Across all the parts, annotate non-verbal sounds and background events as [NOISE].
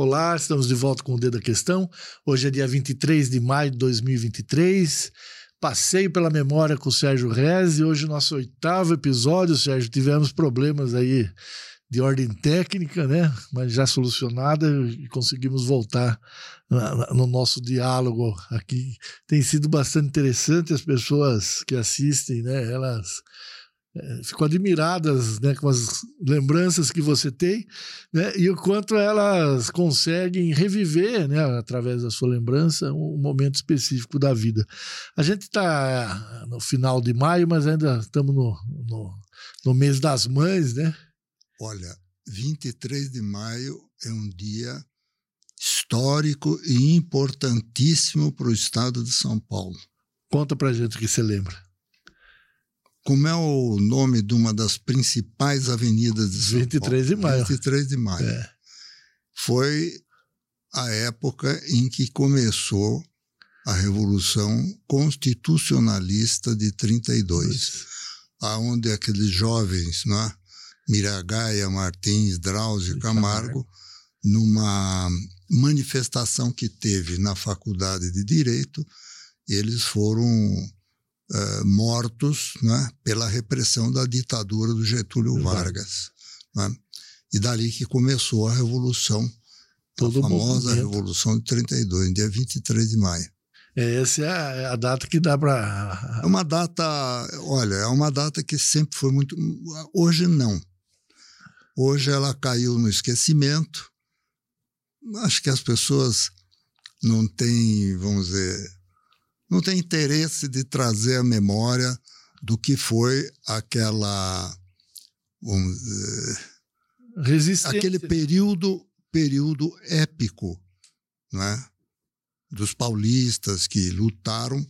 Olá, estamos de volta com o Dedo da Questão. Hoje é dia 23 de maio de 2023. Passeio pela memória com o Sérgio Rez e hoje nosso oitavo episódio, Sérgio. Tivemos problemas aí de ordem técnica, né? Mas já solucionada e conseguimos voltar no nosso diálogo aqui. Tem sido bastante interessante as pessoas que assistem, né? Elas ficam admiradas né, com as lembranças que você tem né, e o quanto elas conseguem reviver, né, através da sua lembrança, um momento específico da vida. A gente está no final de maio, mas ainda estamos no, no, no mês das mães, né? Olha, 23 de maio é um dia histórico e importantíssimo para o estado de São Paulo. Conta para gente o que você lembra como é o nome de uma das principais avenidas de São 23 Paulo? de maio. 23 de maio. É. Foi a época em que começou a Revolução Constitucionalista de 32, Isso. aonde aqueles jovens, né, Miragaia, Martins, Drauzio, Camargo, numa manifestação que teve na Faculdade de Direito, eles foram uh, mortos né, pela repressão da ditadura do Getúlio Vargas. Né? E dali que começou a Revolução, Todo a famosa. Revolução de 32, dia 23 de maio. É, essa é é a data que dá para. É uma data, olha, é uma data que sempre foi muito. Hoje não. Hoje ela caiu no esquecimento. Acho que as pessoas não têm, vamos dizer, não tem interesse de trazer a memória do que foi aquela dizer, aquele período período épico, né, dos paulistas que lutaram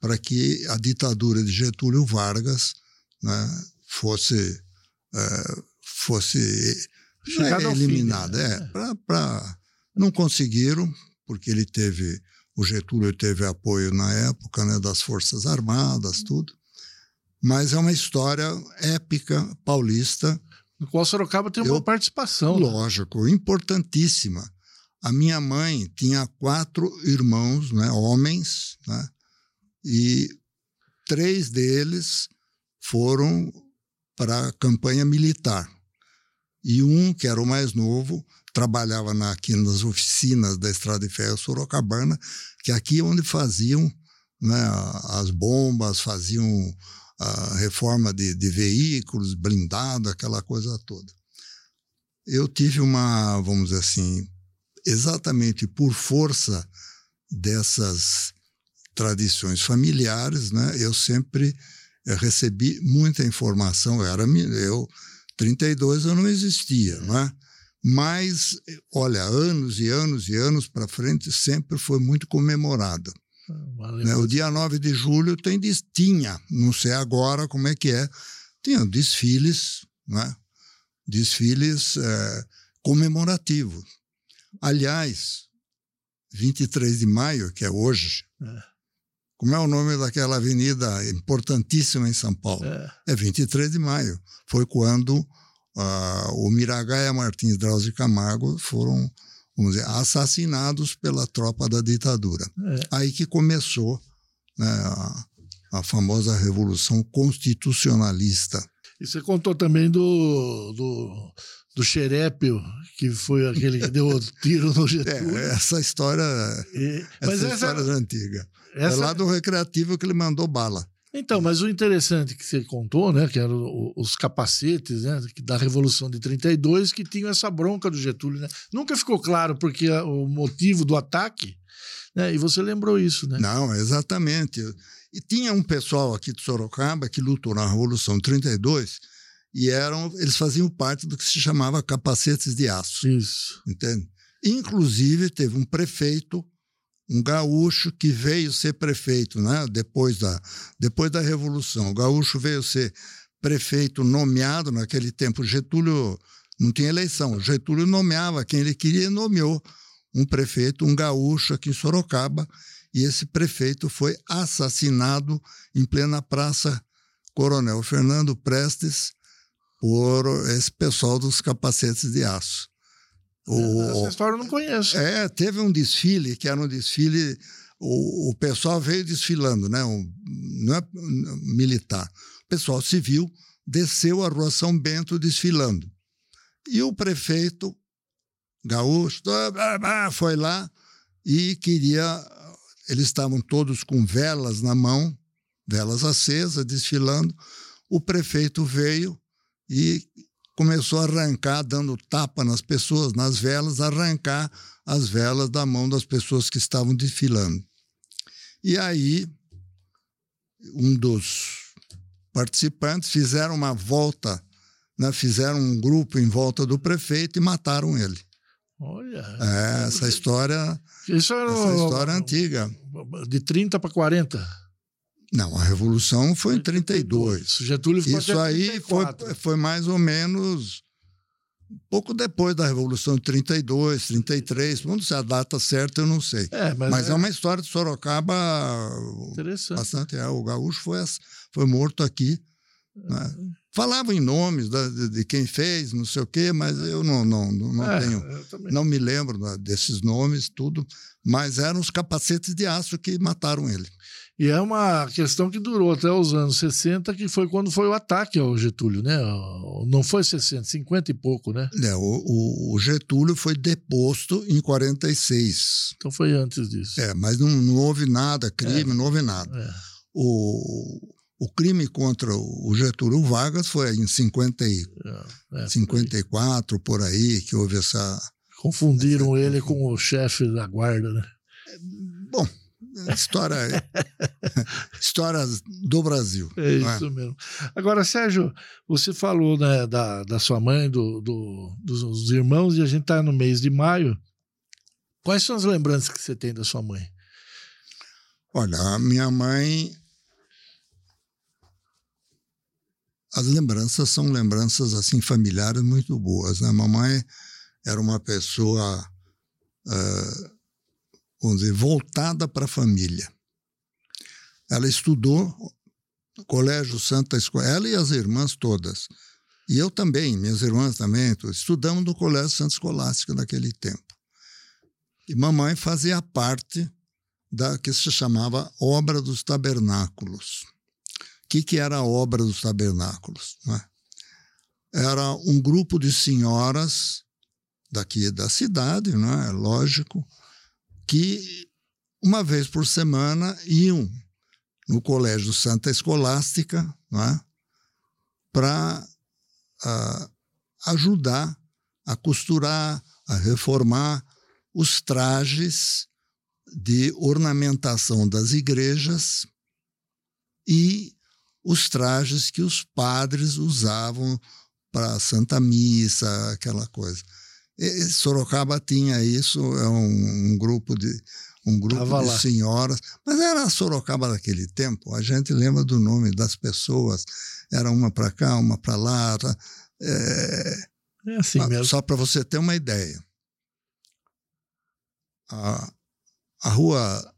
para que a ditadura de Getúlio Vargas né, fosse uh, fosse é, eliminada, fim, né? é, para não conseguiram porque ele teve o Getúlio teve apoio na época né, das Forças Armadas, tudo. Mas é uma história épica paulista. No qual Sorocaba tem uma Eu, participação. Né? Lógico, importantíssima. A minha mãe tinha quatro irmãos, né, homens, né, e três deles foram para a campanha militar. E um, que era o mais novo, trabalhava na, aqui nas oficinas da Estrada de Ferro Sorocabana, que aqui é onde faziam né, as bombas, faziam a reforma de, de veículos, blindado, aquela coisa toda. Eu tive uma, vamos dizer assim, exatamente por força dessas tradições familiares, né, eu sempre eu recebi muita informação. Eu, era, eu 32 eu não existia, não é? Mas, olha, anos e anos e anos para frente sempre foi muito comemorada. Ah, né? O dia 9 de julho tem, tinha, não sei agora como é que é, tinha desfiles, né? desfiles é, comemorativos. Aliás, 23 de maio, que é hoje, é. como é o nome daquela avenida importantíssima em São Paulo? É, é 23 de maio. Foi quando uh, o Miragaia Martins Drauzio Camargo foram, vamos dizer, assassinados pela tropa da ditadura. É. Aí que começou né, a, a famosa Revolução Constitucionalista. E você contou também do, do, do Xerépio, que foi aquele que deu o [LAUGHS] tiro no Getúlio. É, essa história, e, essa, essa história é antiga. Essa... É lá do Recreativo que ele mandou bala. Então, mas o interessante que você contou, né, que eram os capacetes né, da Revolução de 32 que tinham essa bronca do Getúlio. Né? Nunca ficou claro porque o motivo do ataque, né, e você lembrou isso, né? Não, exatamente. E tinha um pessoal aqui de Sorocaba que lutou na Revolução de 32 e eram, eles faziam parte do que se chamava capacetes de aço. Isso. Entende? Inclusive, teve um prefeito um gaúcho que veio ser prefeito, né? Depois da, depois da Revolução. O gaúcho veio ser prefeito nomeado naquele tempo. Getúlio não tinha eleição. Getúlio nomeava quem ele queria e nomeou um prefeito, um gaúcho aqui em Sorocaba. E esse prefeito foi assassinado em plena praça Coronel Fernando Prestes por esse pessoal dos capacetes de aço. O, Essa história eu não conheço. É, teve um desfile, que era um desfile. O, o pessoal veio desfilando, né? Um, não é militar. O pessoal civil desceu a rua São Bento desfilando. E o prefeito gaúcho foi lá e queria. Eles estavam todos com velas na mão, velas acesas, desfilando. O prefeito veio e começou a arrancar, dando tapa nas pessoas, nas velas, arrancar as velas da mão das pessoas que estavam desfilando. E aí, um dos participantes fizeram uma volta, né, fizeram um grupo em volta do prefeito e mataram ele. Olha. É, essa história. Isso era essa história é antiga. De 30 para 40. Não, a Revolução foi em 32. Getúlio ficou Isso aí foi, foi mais ou menos pouco depois da Revolução de 32, 33. Não sei a data certa, eu não sei. É, mas, mas é... é... uma história de Sorocaba bastante. É, o gaúcho foi, foi morto aqui. Né? Falavam em nomes de, de, quem fez, não sei o quê, mas eu não, não, não é, tenho. Não me lembro desses nomes, tudo. Mas eram os capacetes de aço que mataram ele. E é uma questão que durou até os anos 60, que foi quando foi o ataque ao Getúlio, né? Não foi 60, 50 e pouco, né? É, o, o Getúlio foi deposto em 46. Então foi antes disso. É, mas não, não houve nada, crime, é. não houve nada. É. O, o crime contra o Getúlio Vargas foi em 50 e, é, 54, é, por aí, que houve essa. Confundiram ele com o chefe da guarda, né? Bom, História, [LAUGHS] história do Brasil. É, é? isso é? mesmo. Agora, Sérgio, você falou né, da, da sua mãe, do, do, dos irmãos, e a gente está no mês de maio. Quais são as lembranças que você tem da sua mãe? Olha, a minha mãe. As lembranças são lembranças assim familiares muito boas. Né? A mamãe era uma pessoa uh, vamos dizer, voltada para a família. Ela estudou no Colégio Santa Escola, ela e as irmãs todas. E eu também, minhas irmãs também, estudamos no Colégio Santa Escolástica naquele tempo. E mamãe fazia parte da que se chamava Obra dos Tabernáculos. O que, que era a Obra dos Tabernáculos? Né? Era um grupo de senhoras daqui da cidade, não é? Lógico, que uma vez por semana iam no Colégio Santa Escolástica é? para uh, ajudar a costurar, a reformar os trajes de ornamentação das igrejas e os trajes que os padres usavam para a Santa Missa, aquela coisa. E Sorocaba tinha isso, é um, um grupo de um grupo de senhoras, mas era Sorocaba daquele tempo. A gente lembra do nome das pessoas, era uma para cá, uma para lá. Tá? É, é assim ah, mesmo. Só para você ter uma ideia. A, a rua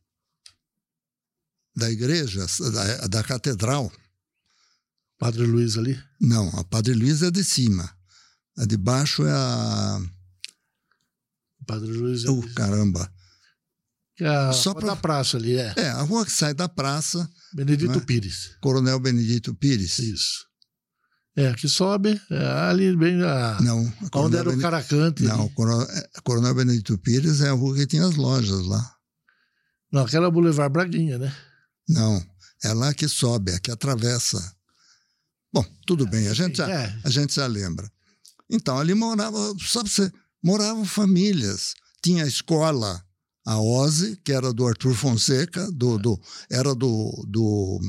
da igreja, da, da catedral. Padre Luiz ali? Não, a Padre Luiz é de cima. A de baixo é a Padre Luiz. Oh, caramba. Que é a Só pra... da praça ali, é. É, a rua que sai da praça. Benedito é? Pires. Coronel Benedito Pires. Isso. É, que sobe, é ali bem. A... Não. A onde era o Caracante. Não, Coronel, é, Coronel Benedito Pires é a rua que tinha as lojas lá. Não, aquela é Boulevard Braguinha, né? Não, é lá que sobe, é que atravessa. Bom, tudo é, bem, a gente, já, é. a gente já lembra. Então, ali morava, só pra você moravam famílias. Tinha a escola, a OSE, que era do Arthur Fonseca, do, do, era do, do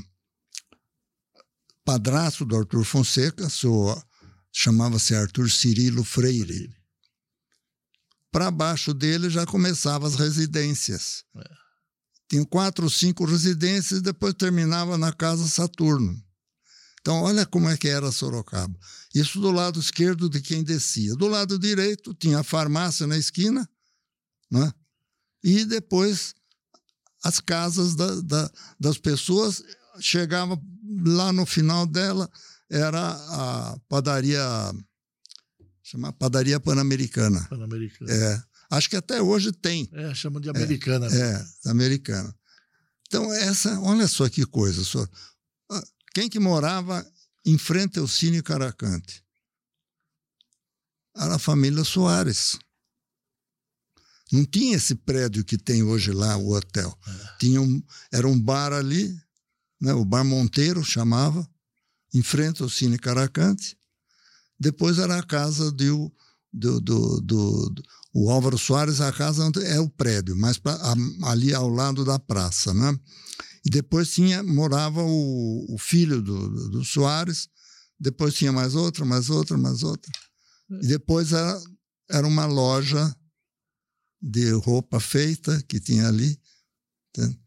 padrasto do Arthur Fonseca, chamava-se Arthur Cirilo Freire. Para baixo dele já começavam as residências. É. Tinha quatro ou cinco residências e depois terminava na Casa Saturno. Então, olha como é que era Sorocaba. Isso do lado esquerdo de quem descia. Do lado direito tinha a farmácia na esquina, né? e depois as casas da, da, das pessoas. Chegava lá no final dela, era a padaria chama Padaria Pan-Americana. Pan-Americana. É. Acho que até hoje tem. É, chamam de americana. É, é americana. Então, essa, olha só que coisa. Só. Quem que morava em frente ao Cine Caracante? Era a família Soares. Não tinha esse prédio que tem hoje lá, o hotel. É. Tinha um, era um bar ali, né, o Bar Monteiro chamava, em frente ao Cine Caracante. Depois era a casa do, do, do, do, do o Álvaro Soares, a casa é o prédio, mas pra, ali ao lado da praça, né? Depois tinha morava o, o filho do, do, Soares, depois tinha mais outra, mais outra, mais outra. E depois era, era uma loja de roupa feita que tinha ali. Entende?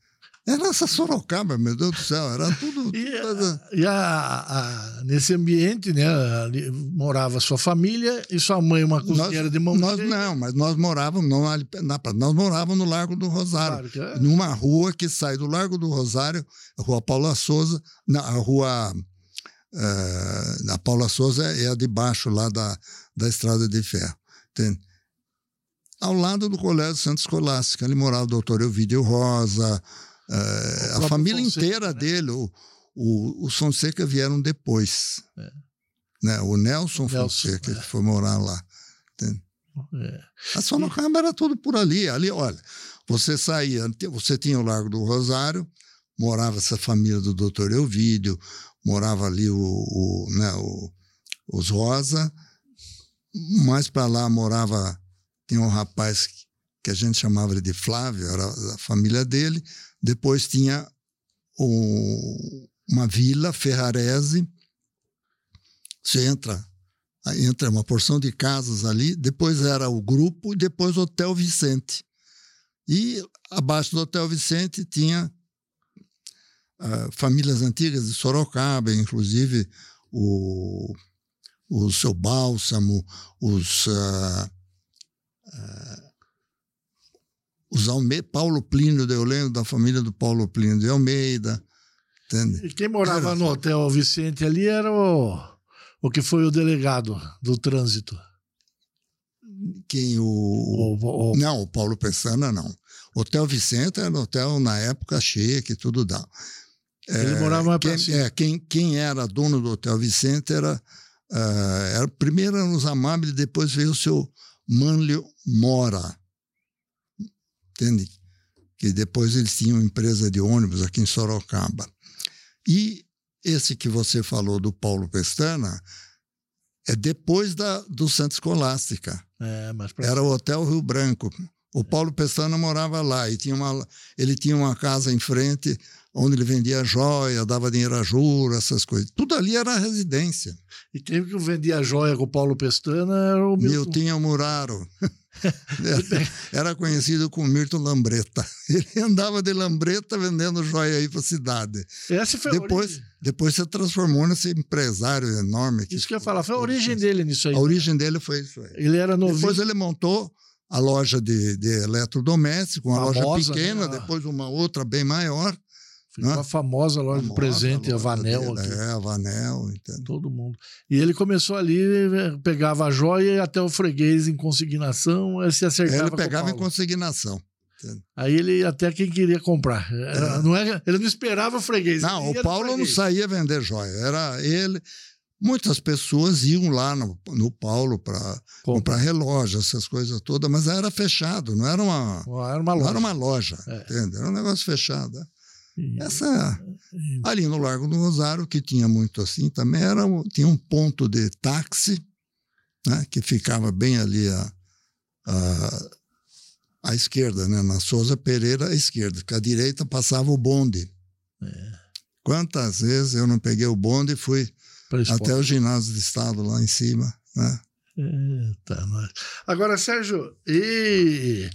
Era essa Sorocaba, meu Deus do céu, era tudo. [LAUGHS] e, e a, a, nesse ambiente, né, ali, morava sua família e sua mãe, uma cozinheira nós, de mão nós, Não, mas nós morávamos, não, na, nós morávamos no Largo do Rosário, claro é. numa rua que sai do Largo do Rosário, a Rua Paula Souza, na a Rua. Uh, a Paula Souza é a de baixo lá da, da Estrada de Ferro. Entende? Ao lado do Colégio Santo Escolástica, ali morava o doutor Elvídio Rosa, Uh, a família Fonseca, inteira né? dele, o, o, o Fonseca vieram depois. É. Né? O Nelson, Nelson Fonseca, é. que foi morar lá. É. A Sorocaba era tudo por ali. Ali, olha, você saía, você tinha o Largo do Rosário, morava essa família do doutor Elvídio, morava ali o, o, né, o, os Rosa, mais para lá morava, tinha um rapaz que a gente chamava de Flávio, era a família dele, depois tinha o, uma vila, Ferrarese. Você entra, entra uma porção de casas ali. Depois era o grupo e depois o Hotel Vicente. E abaixo do Hotel Vicente tinha uh, famílias antigas de Sorocaba, inclusive o, o seu Bálsamo, os. Uh, uh, os Alme Paulo Plínio de Euleno, da família do Paulo Plínio de Almeida. Entende? E quem morava era... no Hotel Vicente ali era o, o que foi o delegado do trânsito. Quem? O, o, o... Não, o Paulo Pessana não. Hotel Vicente era um hotel na época chique, tudo dá. Ele é, morava quem, é, quem, quem era dono do Hotel Vicente era, uh, era primeiro eram os Amáveis, depois veio o seu Manlio Mora entende? Que depois eles tinham empresa de ônibus aqui em Sorocaba. E esse que você falou do Paulo Pestana é depois da, do Santa Escolástica. É, Era o Hotel Rio Branco. O Paulo Pestana morava lá e tinha uma, ele tinha uma casa em frente onde ele vendia joia, dava dinheiro a juros, essas coisas. Tudo ali era residência. E quem que vendia joia com o Paulo Pestana era o Milton. Milton Muraro. [LAUGHS] [LAUGHS] Era conhecido como Mirto Lambreta. [LAUGHS] Ele andava de lambreta vendendo joia aí para a cidade. Essa foi depois, a depois se transformou nesse empresário enorme. Isso que eu ia falar, foi a origem dele nisso aí. A origem dele foi isso aí. Ele era novinho. Depois ele montou a loja de, de eletrodoméstico, uma Famosa, loja pequena, né? depois uma outra bem maior. Ficou uma famosa loja famosa, de presente, a Vanel. Dele, é, a Vanel. Entende? Todo mundo. E ele começou ali, pegava a joia e até o freguês em consignação, se acertava Ele pegava em consignação. Entende? Aí ele até quem queria comprar. Era, é. não era, ele não esperava o freguês. Não, o Paulo não saía vender joia. Era ele. Muitas pessoas iam lá no, no Paulo para comprar relógio, essas coisas todas, mas era fechado, não era uma, era uma loja. Era uma loja, é. Era um negócio fechado. Essa ali no Largo do Rosário que tinha muito assim também era tinha um ponto de táxi, né, que ficava bem ali a, a, à esquerda, né, na Souza Pereira à esquerda, que à direita passava o bonde. É. Quantas vezes eu não peguei o bonde e fui até o ginásio de estado lá em cima, né? Eita, nós. Agora, Sérgio, e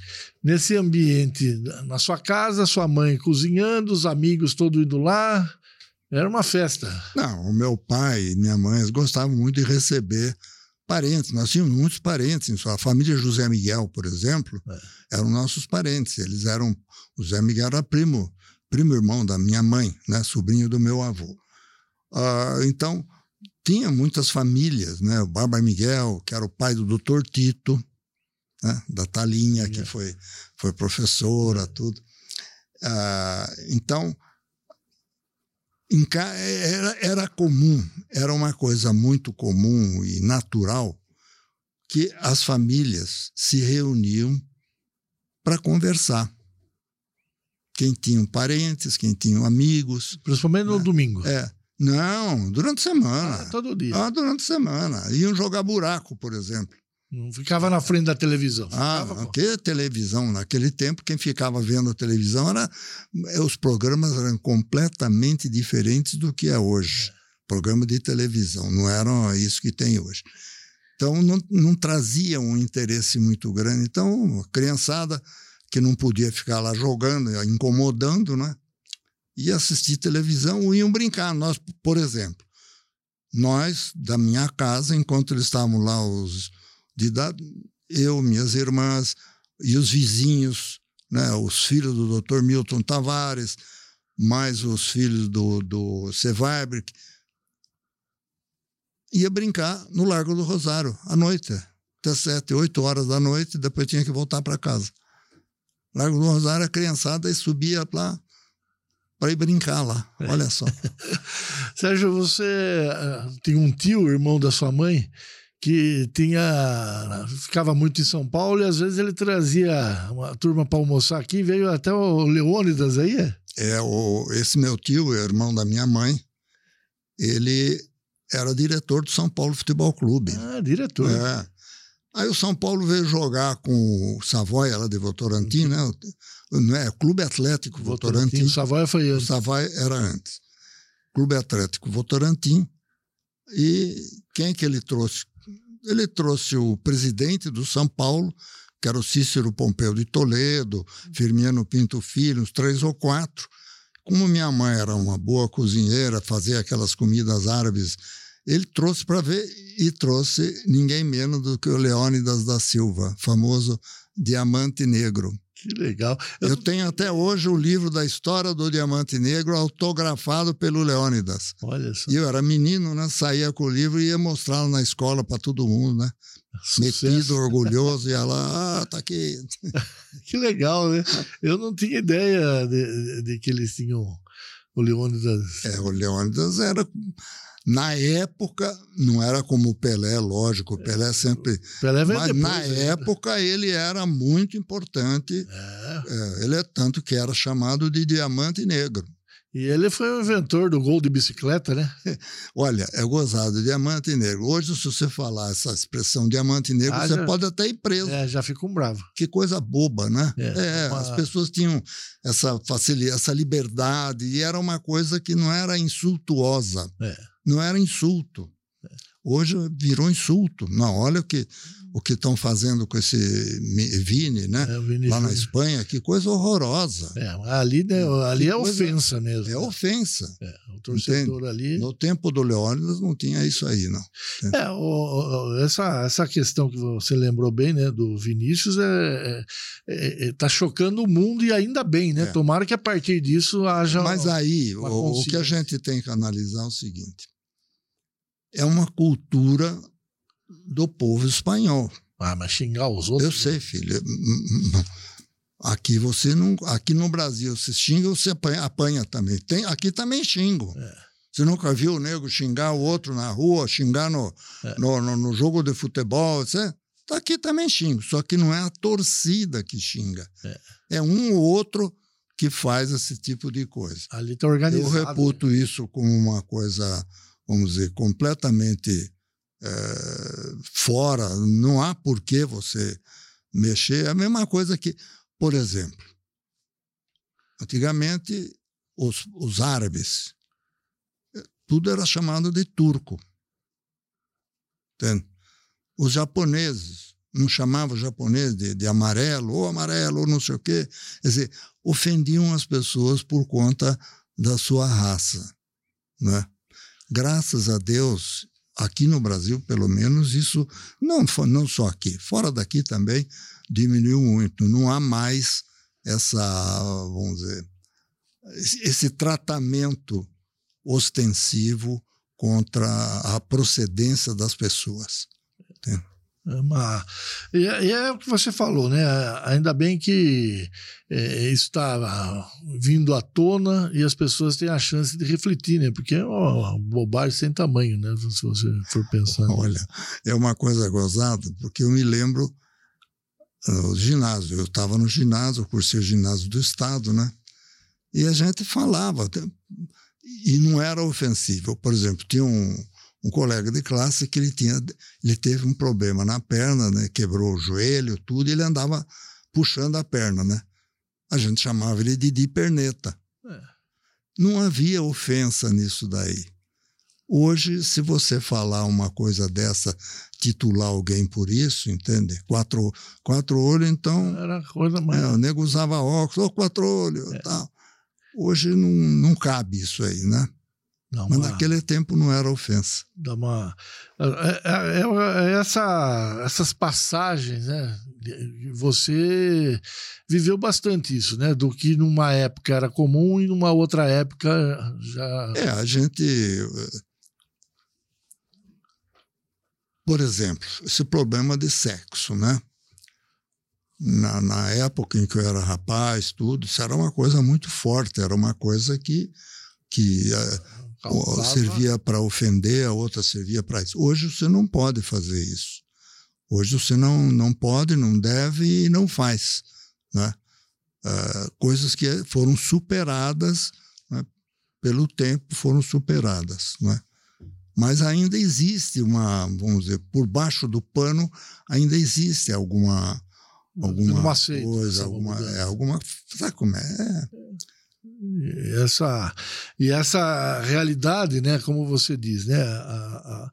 nesse ambiente, na sua casa, sua mãe cozinhando, os amigos todos indo lá, era uma festa. Não, o meu pai e minha mãe gostavam muito de receber parentes. Nós tínhamos muitos parentes. A família José Miguel, por exemplo, é. eram nossos parentes. Eles eram. O José Miguel era primo, primo irmão da minha mãe, né, sobrinho do meu avô. Uh, então, tinha muitas famílias, né? O Barba Miguel, que era o pai do doutor Tito, né? da Talinha, que foi, foi professora, tudo. Ah, então, era, era comum, era uma coisa muito comum e natural que as famílias se reuniam para conversar. Quem tinha parentes, quem tinha amigos. Principalmente no né? domingo. É. Não, durante a semana. Ah, todo dia. Ah, durante a semana. Iam jogar buraco, por exemplo. Não ficava na frente da televisão. Ah, que televisão. Naquele tempo, quem ficava vendo a televisão era. Eh, os programas eram completamente diferentes do que é hoje. É. Programa de televisão, não eram isso que tem hoje. Então, não, não trazia um interesse muito grande. Então, a criançada que não podia ficar lá jogando, incomodando, né? Ia assistir televisão ou iam brincar. Nós, por exemplo, nós, da minha casa, enquanto eles estavam lá, os de idade, eu, minhas irmãs e os vizinhos, né, os filhos do Dr. Milton Tavares, mais os filhos do, do Sevabrick, ia brincar no Largo do Rosário, à noite, até sete, oito horas da noite, depois tinha que voltar para casa. Largo do Rosário, a criançada subia lá para ir brincar lá, olha só. [LAUGHS] Sérgio, você uh, tem um tio, irmão da sua mãe, que tinha ficava muito em São Paulo e às vezes ele trazia uma turma para almoçar aqui, veio até o Leônidas aí, é? É, o, esse meu tio, irmão da minha mãe, ele era diretor do São Paulo Futebol Clube. Ah, diretor. É. Aí o São Paulo veio jogar com o Savoia lá de Votorantim, né? Não é, Clube Atlético Votorantim. Votorantim. O Savoia foi antes. Era antes. Clube Atlético Votorantim. E quem que ele trouxe ele trouxe o presidente do São Paulo, que era o Cícero Pompeu de Toledo, Firmino Pinto Filho, uns três ou quatro. Como minha mãe era uma boa cozinheira, fazia aquelas comidas árabes, ele trouxe para ver e trouxe ninguém menos do que o Leônidas da Silva, famoso Diamante Negro. Que legal. Eu... eu... tenho até hoje o livro da história do Diamante Negro autografado pelo Leônidas. Olha só. E eu era menino, né? Saía com o livro e ia mostrá-lo na escola para todo mundo, né? Sucesso. Metido, [LAUGHS] orgulhoso, ia lá, ah, tá aqui. [LAUGHS] que legal, né? Eu não tinha ideia de, de que eles tinham o Leônidas. É, o Leônidas era na época, não era como o Pelé, lógico, o Pelé sempre. Pelé mas depois, na né? época ele era muito importante. É. É, ele é tanto que era chamado de diamante negro. E ele foi o inventor do gol de bicicleta, né? [LAUGHS] Olha, é gozado, diamante negro. Hoje, se você falar essa expressão diamante negro, ah, você já, pode até ir preso. É, já fica um bravo. Que coisa boba, né? É, é uma... as pessoas tinham essa facilidade, essa liberdade, e era uma coisa que não era insultuosa. É. Não era insulto. Hoje virou insulto. Não, olha o que o que estão fazendo com esse Vini, né? É, Vini Lá na Espanha, que coisa horrorosa. É, ali né, ali é ofensa mesmo. É né? ofensa. É, o torcedor Entende? ali. No tempo do Leônidas não tinha isso aí, não. É, o, o, essa, essa questão que você lembrou bem, né, do Vinícius, é, é, é tá chocando o mundo e ainda bem, né? É. Tomara que a partir disso haja. Mas aí, o, o que a gente tem que analisar é o seguinte: é uma cultura do povo espanhol. Ah, mas xingar os outros. Eu sei, filho. Aqui você não. Aqui no Brasil, você xinga, você apanha, apanha também. Tem, aqui também xingo. É. Você nunca viu o nego xingar o outro na rua, xingar no, é. no, no, no, jogo de futebol? Você, aqui também xingo, só que não é a torcida que xinga. É, é um ou outro que faz esse tipo de coisa. Ali está organizado. Eu reputo né? isso como uma coisa, vamos dizer, completamente é, fora, não há por que você mexer. É a mesma coisa que, por exemplo, antigamente os, os árabes, eh, tudo era chamado de turco. Entende? Os japoneses, não chamavam japonês de, de amarelo, ou amarelo, ou não sei o quê. Quer dizer, ofendiam as pessoas por conta da sua raça. Né? Graças a Deus, Aqui no Brasil, pelo menos, isso não, não só aqui, fora daqui também diminuiu muito. Não há mais essa, vamos dizer, esse tratamento ostensivo contra a procedência das pessoas. Entende? É uma... é, e, é o que você falou, né? Ainda bem que é, está vindo à tona e as pessoas têm a chance de refletir, né? Porque é uma bobagem sem tamanho, né? Se você for pensar. Olha, é uma coisa gozada, porque eu me lembro no ginásio, eu estava no ginásio, cursei o ginásio do Estado, né? E a gente falava, e não era ofensivo. Por exemplo, tinha um um colega de classe que ele tinha, ele teve um problema na perna, né? Quebrou o joelho, tudo, e ele andava puxando a perna, né? A gente chamava ele de Didi Perneta. É. Não havia ofensa nisso daí. Hoje, se você falar uma coisa dessa, titular alguém por isso, entende? Quatro, quatro olhos, então. Era coisa mais. É, o nego usava óculos, oh, quatro olhos, é. tal. Hoje não, não cabe isso aí, né? Dá Mas naquele tempo não era ofensa. Dá uma, é, é, é, é essa, essas passagens, né? Você viveu bastante isso, né? Do que numa época era comum e numa outra época já. É, a gente. Por exemplo, esse problema de sexo, né? Na, na época em que eu era rapaz, tudo, isso era uma coisa muito forte, era uma coisa que, que Causava. servia para ofender, a outra servia para isso. Hoje você não pode fazer isso. Hoje você não, não pode, não deve e não faz. Né? Uh, coisas que foram superadas né? pelo tempo, foram superadas. Né? Mas ainda existe uma, vamos dizer, por baixo do pano, ainda existe alguma alguma coisa, alguma, é, alguma, sabe como é? Essa, e essa realidade, né, como você diz, né, a, a,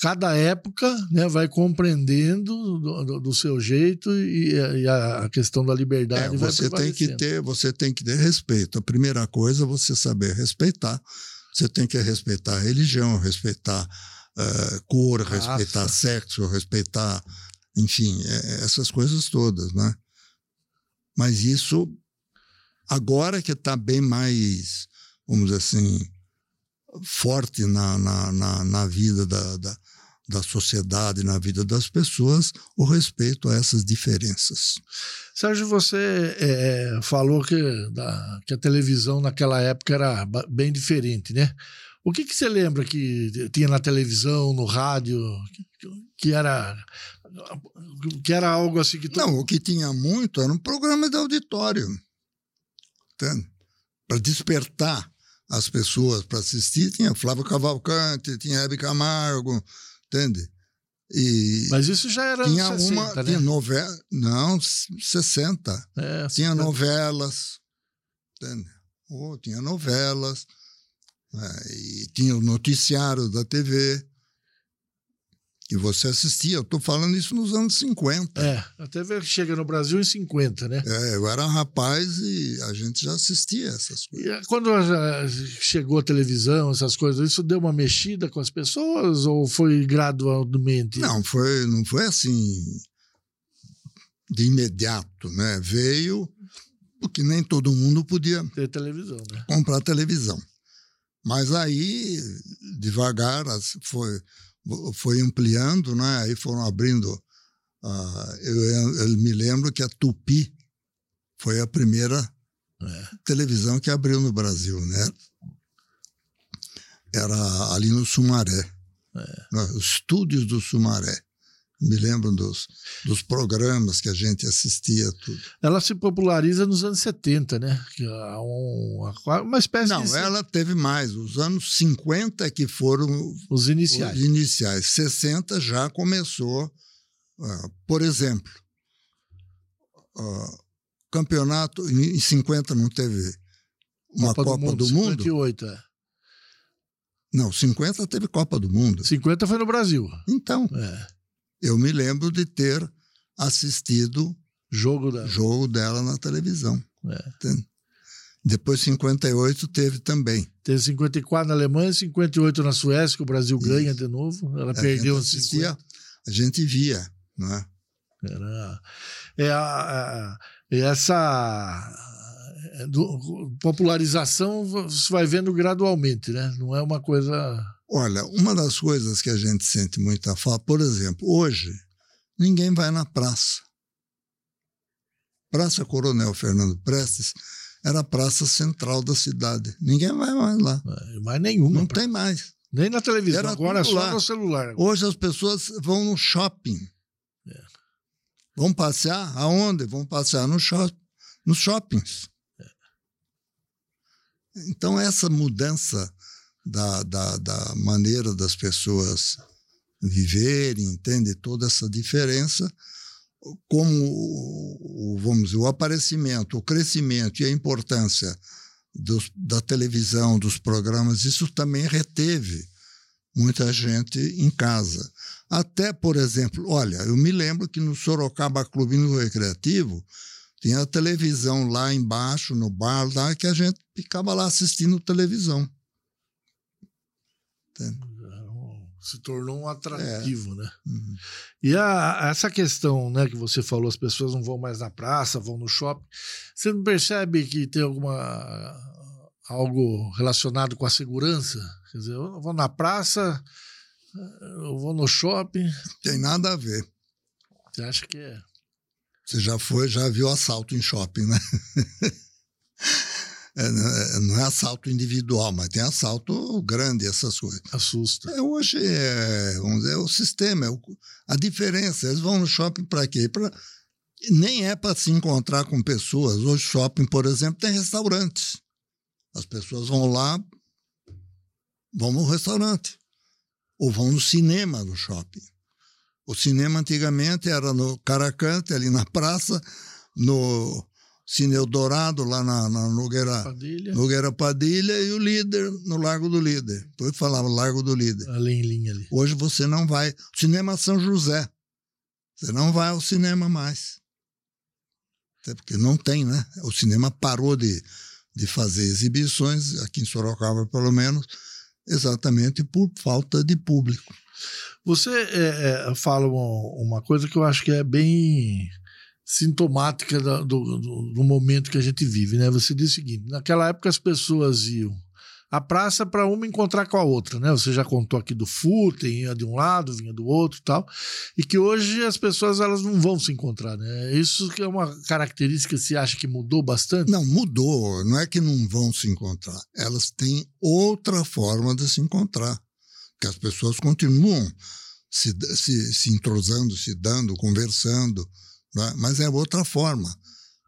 cada época né, vai compreendendo do, do, do seu jeito e, e, a questão da liberdade é, vai você tem que ter Você tem que ter respeito. A primeira coisa é você saber respeitar. Você tem que respeitar a religião, respeitar uh, cor, Raça. respeitar sexo, respeitar, enfim, é, essas coisas todas, né? Mas isso Agora que está bem mais, vamos dizer assim, forte na, na, na, na vida da, da, da, sociedade, na vida das pessoas, o respeito a essas diferenças. Sérgio, você é, falou que, da, que a televisão naquela época era bem diferente, né? O que, que você lembra que tinha na televisão, no rádio, que era que era algo assim que tu... não o que tinha muito era um programa de auditório para despertar as pessoas para assistir, tinha Flávio Cavalcante, tinha Hebe Camargo, entende? E Mas isso já era tinha 60, uma, né? tinha novela, não, 60. É, tinha novelas, entende? Oh, tinha novelas, é, e tinha o noticiário da TV que você assistia. Eu estou falando isso nos anos 50. É, a TV chega no Brasil em 50, né? É, eu era um rapaz e a gente já assistia essas coisas. E quando chegou a televisão, essas coisas, isso deu uma mexida com as pessoas ou foi gradualmente? Não, foi, não foi assim de imediato, né? Veio porque nem todo mundo podia ter televisão, né? comprar televisão. Mas aí, devagar, foi foi ampliando, né? aí foram abrindo. Uh, eu, eu, me lembro que a Tupi foi a primeira é. televisão que abriu no Brasil, né? Era ali no Sumaré, é. Né? os estúdios do Sumaré me lembro dos, dos programas que a gente assistia tudo. Ela se populariza nos anos 70, né? É uma, uma espécie Não, de... ela teve mais. Os anos 50 que foram os iniciais. Os iniciais. 60 já começou. Uh, por exemplo, uh, campeonato em 50 não teve uma Copa, Copa do Mundo. Do mundo 58, é. Não, 50 teve Copa do Mundo. 50 foi no Brasil. Então. É. Eu me lembro de ter assistido jogo dela, jogo dela na televisão. É. Depois, 58, teve também. Teve 54 na Alemanha, 58 na Suécia, que o Brasil Isso. ganha de novo. Ela a perdeu gente assistia, A gente via, não é? Era, é a, a, essa é, do, popularização você vai vendo gradualmente, né? Não é uma coisa Olha, uma das coisas que a gente sente muita falta, por exemplo, hoje, ninguém vai na praça. Praça Coronel Fernando Prestes era a praça central da cidade. Ninguém vai mais lá. É, mais nenhuma. Não tem mais. Nem na televisão, era agora é só lá. no celular. Hoje as pessoas vão no shopping. É. Vão passear aonde? Vão passear no shopping, nos shoppings. É. Então, essa mudança da, da, da maneira das pessoas viverem, entende? Toda essa diferença, como o, vamos dizer, o aparecimento, o crescimento e a importância dos, da televisão, dos programas, isso também reteve muita gente em casa. Até, por exemplo, olha, eu me lembro que no Sorocaba Clube no Recreativo tinha a televisão lá embaixo, no bar, lá, que a gente ficava lá assistindo televisão. Se tornou um atrativo, é. né? Uhum. E a, essa questão né, que você falou, as pessoas não vão mais na praça, vão no shopping. Você não percebe que tem alguma algo relacionado com a segurança? Quer dizer, eu vou na praça, eu vou no shopping. Tem nada a ver. Você acha que é? Você já foi, já viu assalto em shopping, né? [LAUGHS] É, não é assalto individual, mas tem assalto grande, essas coisas. Assusta. É, hoje é, vamos dizer, é o sistema, é o, a diferença. Eles vão no shopping para quê? Pra, nem é para se encontrar com pessoas. Hoje, shopping, por exemplo, tem restaurantes. As pessoas vão lá, vão no restaurante, ou vão no cinema no shopping. O cinema antigamente era no Caracante, ali na praça, no Cine Eldorado, lá na, na Nogueira, Padilha. Nogueira Padilha, e o Líder, no Largo do Líder. Depois falava Largo do Líder. Ali em linha ali. Hoje você não vai. Cinema São José. Você não vai ao cinema mais. Até porque não tem, né? O cinema parou de, de fazer exibições, aqui em Sorocaba pelo menos, exatamente por falta de público. Você é, é, fala uma, uma coisa que eu acho que é bem sintomática do, do, do, momento que a gente vive, né? Você diz o seguinte: naquela época as pessoas iam à praça para uma encontrar com a outra, né? Você já contou aqui do footing, ia de um lado, vinha do outro, tal, e que hoje as pessoas elas não vão se encontrar, né? Isso que é uma característica que se acha que mudou bastante? Não, mudou. Não é que não vão se encontrar. Elas têm outra forma de se encontrar, que as pessoas continuam se, se, se entrosando, se dando, conversando né? mas é outra forma.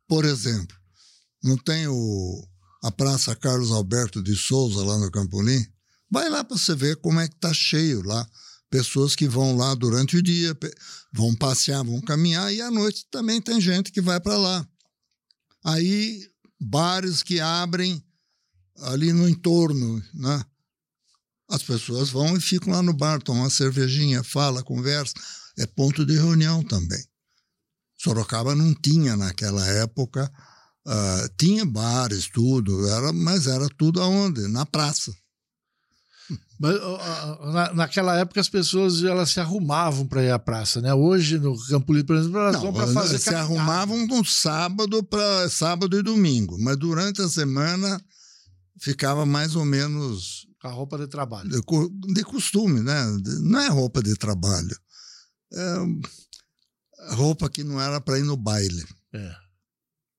Por exemplo, não tem o, a Praça Carlos Alberto de Souza lá no Campolim? Vai lá para você ver como é que está cheio lá. Pessoas que vão lá durante o dia, vão passear, vão caminhar, e à noite também tem gente que vai para lá. Aí, bares que abrem ali no entorno, né? As pessoas vão e ficam lá no bar, tomam uma cervejinha, fala, conversa. É ponto de reunião também. Sorocaba não tinha naquela época, uh, tinha bares, tudo, era, mas era tudo aonde? Na praça. Mas, na, naquela época as pessoas elas se arrumavam para ir à praça, né? Hoje no Campo Limpo, por exemplo, elas não, vão para fazer se caminhada. arrumavam no sábado para sábado e domingo, mas durante a semana ficava mais ou menos com a roupa de trabalho. De, de costume, né? Não é roupa de trabalho. É, roupa que não era para ir no baile, é.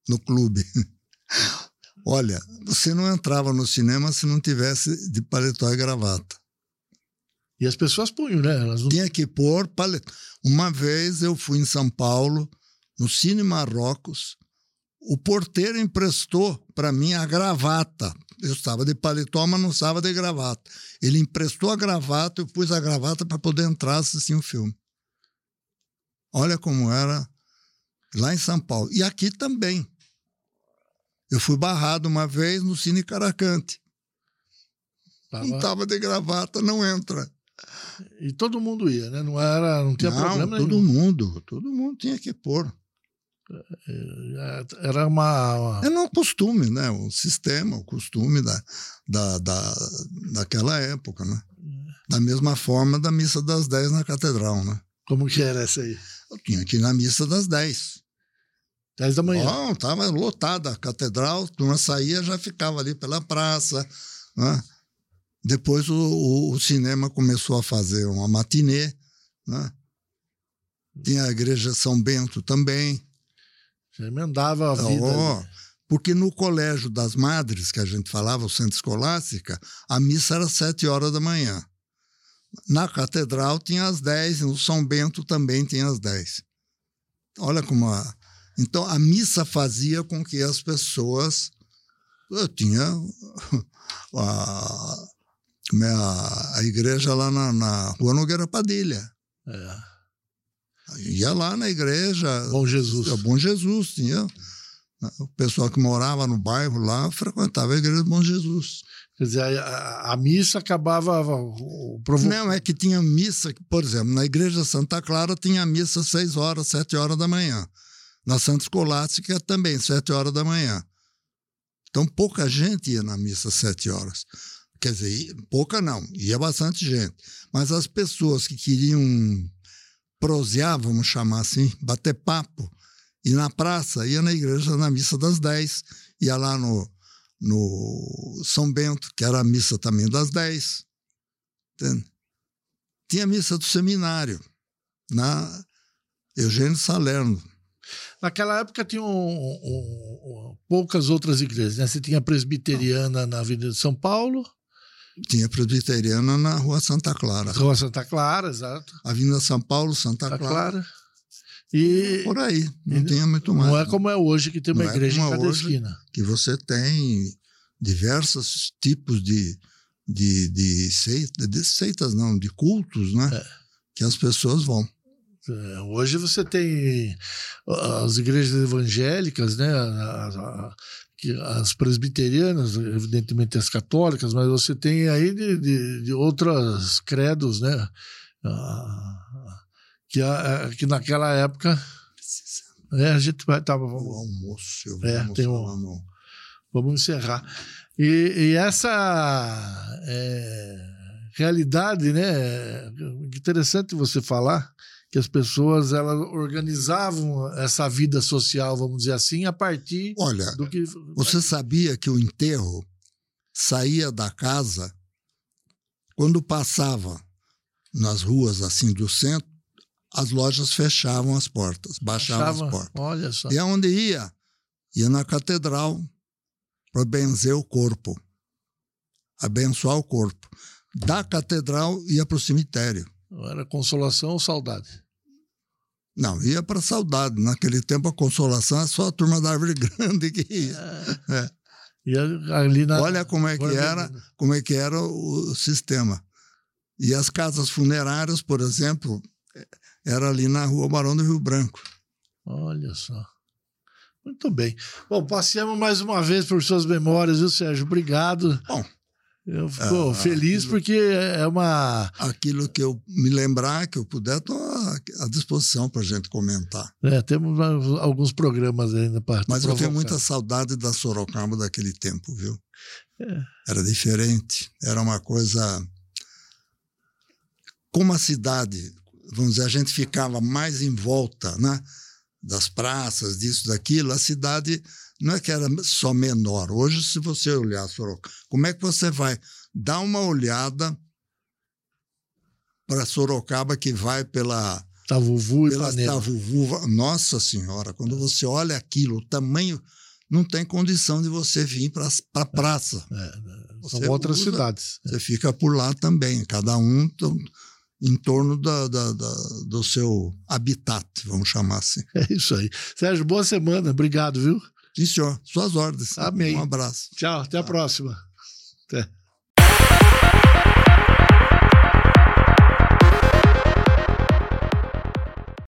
no clube. [LAUGHS] Olha, você não entrava no cinema se não tivesse de paletó e gravata. E as pessoas punham, né? Elas não... Tinha que pôr paletó. Uma vez eu fui em São Paulo, no Cine Marrocos, o porteiro emprestou para mim a gravata. Eu estava de paletó, mas não estava de gravata. Ele emprestou a gravata, eu pus a gravata para poder entrar assistir o um filme. Olha como era lá em São Paulo. E aqui também. Eu fui barrado uma vez no Cine Caracante. Tava... Não estava de gravata, não entra. E todo mundo ia, né? Não era, não tinha não, problema todo nenhum. mundo, todo mundo tinha que pôr. É, era uma, Era um costume, né? O sistema, o costume da, da, da, daquela época, né? É. Da mesma forma da missa das 10 na catedral, né? Como que era essa aí? Eu tinha que ir na missa das 10. 10 da manhã. Não, estava lotada a catedral, a turma saía, já ficava ali pela praça. Né? Depois o, o, o, cinema começou a fazer uma matinê, né? Tinha a igreja São Bento também. Você emendava a vida. Oh, porque no colégio das madres, que a gente falava, o centro escolástica, a missa era sete horas da manhã. Na catedral tinha as dez, no São Bento também tinha as dez. Olha como a... Então a missa fazia com que as pessoas... Eu tinha [LAUGHS] a, é a, a igreja lá na, na Rua Nogueira Padilha. É. Ia lá na igreja. Bom Jesus. Bom Jesus, tinha. O pessoal que morava no bairro lá frequentava a igreja do Bom Jesus. Quer dizer, a, a missa acabava provocando. Não, é que tinha missa, por exemplo, na igreja Santa Clara tinha missa às 6 horas, 7 horas da manhã. Na Santa Escolástica também, 7 horas da manhã. Então pouca gente ia na missa às 7 horas. Quer dizer, pouca não, ia bastante gente. Mas as pessoas que queriam prosear, vamos chamar assim, bater papo, e na praça, ia na igreja na missa das 10, ia lá no, no São Bento, que era a missa também das 10. Entende? Tinha a missa do seminário, na Eugênio Salerno. Naquela época tinha um, um, um, poucas outras igrejas, né? Você tinha a presbiteriana na Avenida de São Paulo, tinha presbiteriana na Rua Santa Clara. Rua Santa Clara, exato. Avenida São Paulo, Santa, Santa Clara. Clara. E, Por aí, não tinha muito mais. Não é como é hoje, que tem uma não é igreja é em cada hoje, esquina. Que você tem diversos tipos de, de, de, seita, de seitas, não, de cultos, né? É. Que as pessoas vão. É, hoje você tem as igrejas evangélicas, né? as presbiterianas, evidentemente as católicas, mas você tem aí de, de, de outras credos, né? Ah, que, a, que naquela época. É, a gente vai. Tava, vamos, o almoço, eu é, tem um, Vamos encerrar. E, e essa é, realidade, né? Interessante você falar que as pessoas elas organizavam essa vida social, vamos dizer assim, a partir Olha, do que. Você sabia que o enterro saía da casa quando passava nas ruas assim do centro, as lojas fechavam as portas, baixavam Fechava, as portas. Olha só. E aonde ia? Ia na catedral para benzer o corpo, abençoar o corpo. Da catedral ia para o cemitério. Era consolação ou saudade? Não, ia para saudade. Naquele tempo a consolação era só a turma da árvore [LAUGHS] grande que ia. É. ia ali na... Olha como é que era, como é que era o sistema. E as casas funerárias, por exemplo, era ali na rua Barão do Rio Branco. Olha só. Muito bem. Bom, passeamos mais uma vez por suas memórias, viu, Sérgio? Obrigado. Bom, eu fico é, feliz aquilo, porque é uma. Aquilo que eu me lembrar, que eu puder, estou à disposição para a gente comentar. É, temos alguns programas ainda para. Mas eu tenho muita saudade da Sorocaba daquele tempo, viu? É. Era diferente, era uma coisa. Como a cidade, vamos dizer, a gente ficava mais em volta, né? Das praças, disso, daquilo, a cidade não é que era só menor. Hoje, se você olhar Sorocaba, como é que você vai dar uma olhada para Sorocaba que vai pela Tavuvu pela e Tavuvu. Nossa Senhora, quando é. você olha aquilo, o tamanho não tem condição de você vir para a pra praça. É, é. São outras usa, cidades. Você fica por lá também, cada um em torno da, da, da, do seu habitat, vamos chamar assim. É isso aí. Sérgio, boa semana. Obrigado, viu? Sim, senhor. Suas ordens. Amém. Um abraço. Tchau. Até a próxima. Até.